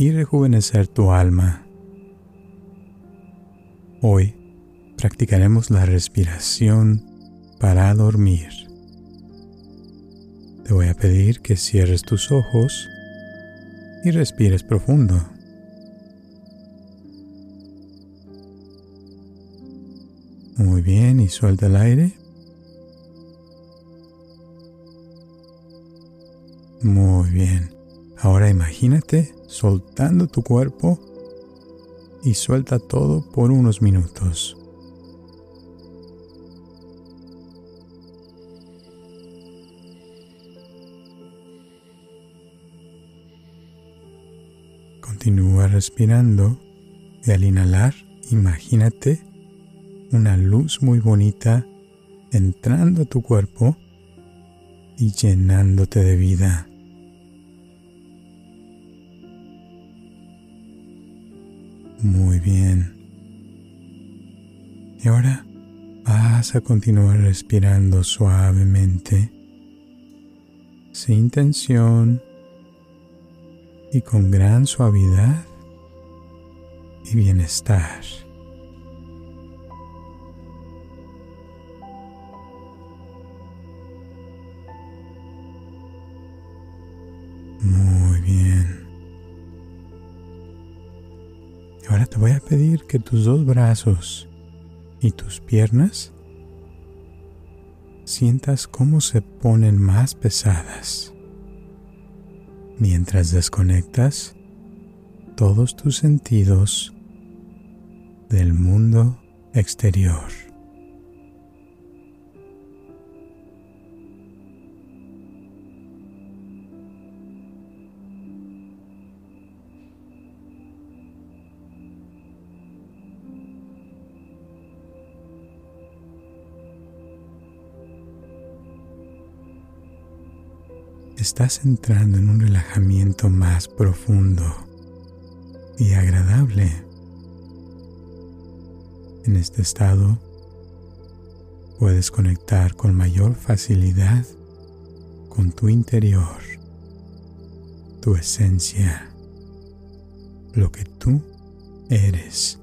y rejuvenecer tu alma. Hoy practicaremos la respiración para dormir. Te voy a pedir que cierres tus ojos y respires profundo. Muy bien, y suelta el aire. Muy bien. Imagínate soltando tu cuerpo y suelta todo por unos minutos. Continúa respirando y al inhalar, imagínate una luz muy bonita entrando a tu cuerpo y llenándote de vida. Muy bien. Y ahora vas a continuar respirando suavemente, sin tensión y con gran suavidad y bienestar. Muy bien. Te voy a pedir que tus dos brazos y tus piernas sientas cómo se ponen más pesadas mientras desconectas todos tus sentidos del mundo exterior. Estás entrando en un relajamiento más profundo y agradable. En este estado puedes conectar con mayor facilidad con tu interior, tu esencia, lo que tú eres,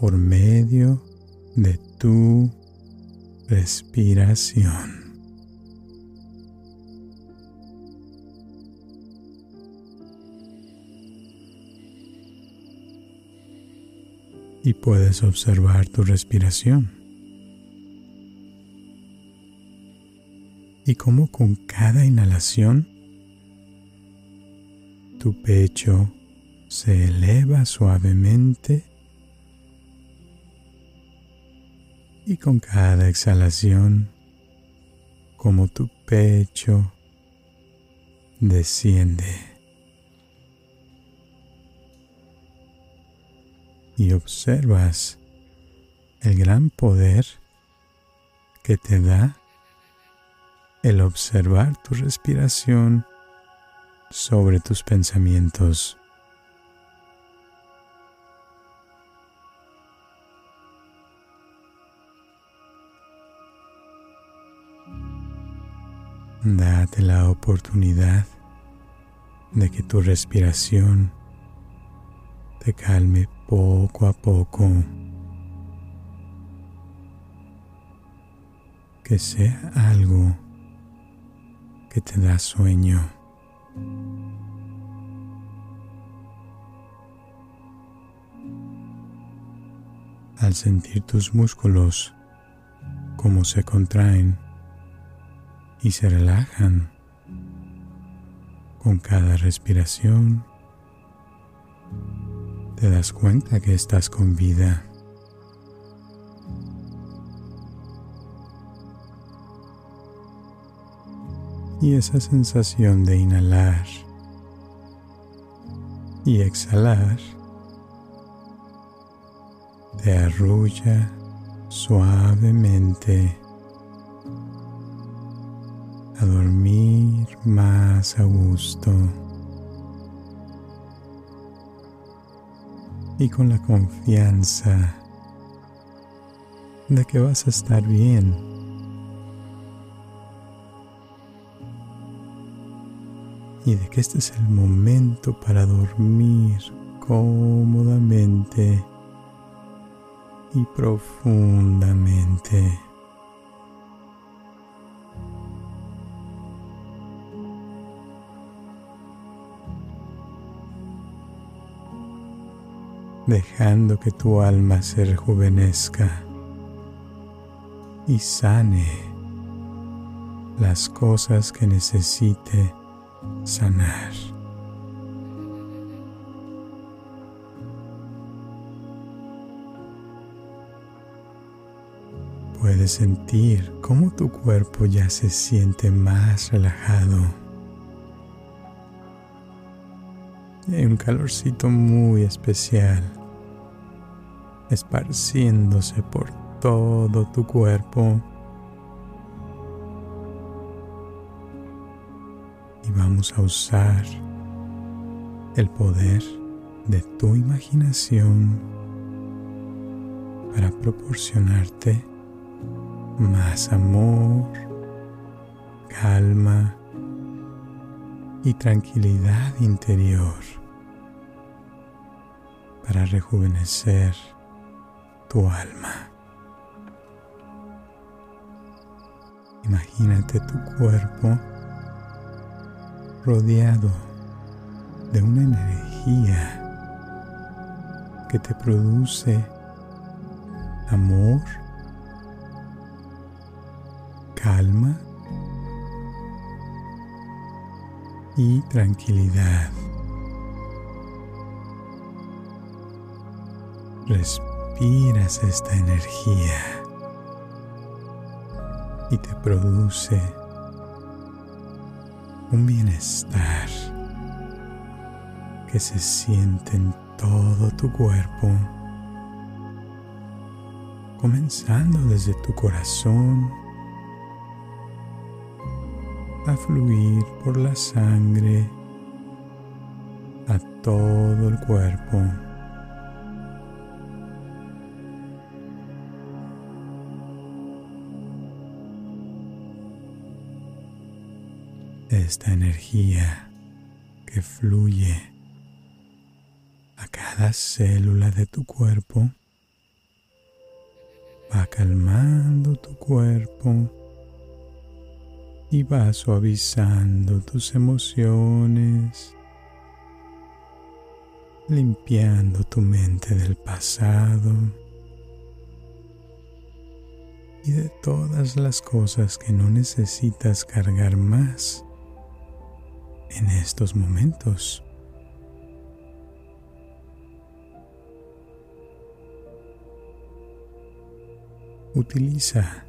por medio de tu respiración. Y puedes observar tu respiración. Y cómo con cada inhalación tu pecho se eleva suavemente y con cada exhalación como tu pecho desciende. Y observas el gran poder que te da el observar tu respiración sobre tus pensamientos. Date la oportunidad de que tu respiración te calme poco a poco. Que sea algo que te da sueño. Al sentir tus músculos como se contraen y se relajan con cada respiración, te das cuenta que estás con vida. Y esa sensación de inhalar y exhalar, te arrulla suavemente a dormir más a gusto y con la confianza de que vas a estar bien. Y de que este es el momento para dormir cómodamente y profundamente. Dejando que tu alma se rejuvenezca y sane las cosas que necesite sanar. Puedes sentir cómo tu cuerpo ya se siente más relajado. Y hay un calorcito muy especial esparciéndose por todo tu cuerpo. Y vamos a usar el poder de tu imaginación para proporcionarte más amor, calma y tranquilidad interior para rejuvenecer tu alma. Imagínate tu cuerpo rodeado de una energía que te produce amor, calma y tranquilidad. Respiras esta energía y te produce un bienestar que se siente en todo tu cuerpo, comenzando desde tu corazón a fluir por la sangre a todo el cuerpo. Esta energía que fluye a cada célula de tu cuerpo va calmando tu cuerpo y va suavizando tus emociones, limpiando tu mente del pasado y de todas las cosas que no necesitas cargar más en estos momentos. Utiliza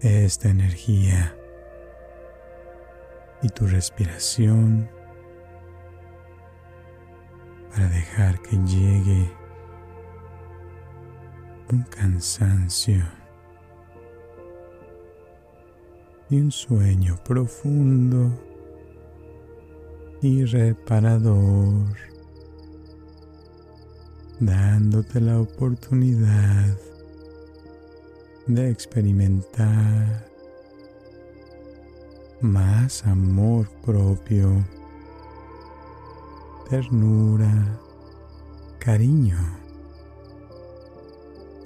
esta energía y tu respiración para dejar que llegue un cansancio y un sueño profundo y reparador, dándote la oportunidad de experimentar más amor propio, ternura, cariño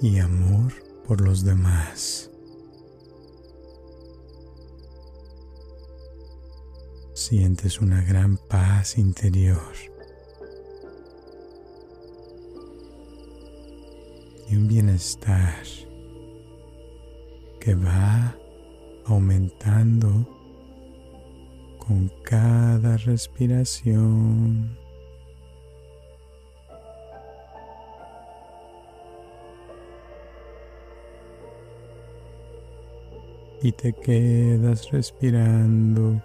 y amor por los demás. Sientes una gran paz interior y un bienestar que va aumentando con cada respiración. Y te quedas respirando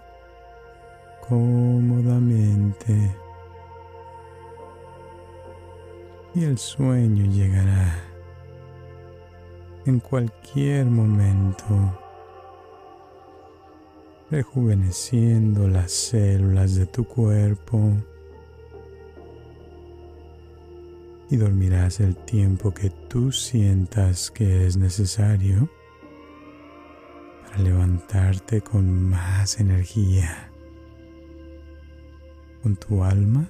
cómodamente. Y el sueño llegará en cualquier momento, rejuveneciendo las células de tu cuerpo. Y dormirás el tiempo que tú sientas que es necesario para levantarte con más energía, con tu alma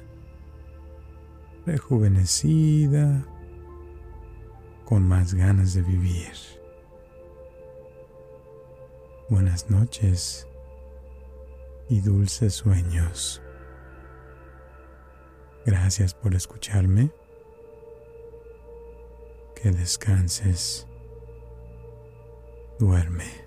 rejuvenecida, con más ganas de vivir. Buenas noches y dulces sueños. Gracias por escucharme. Que descanses. Duerme.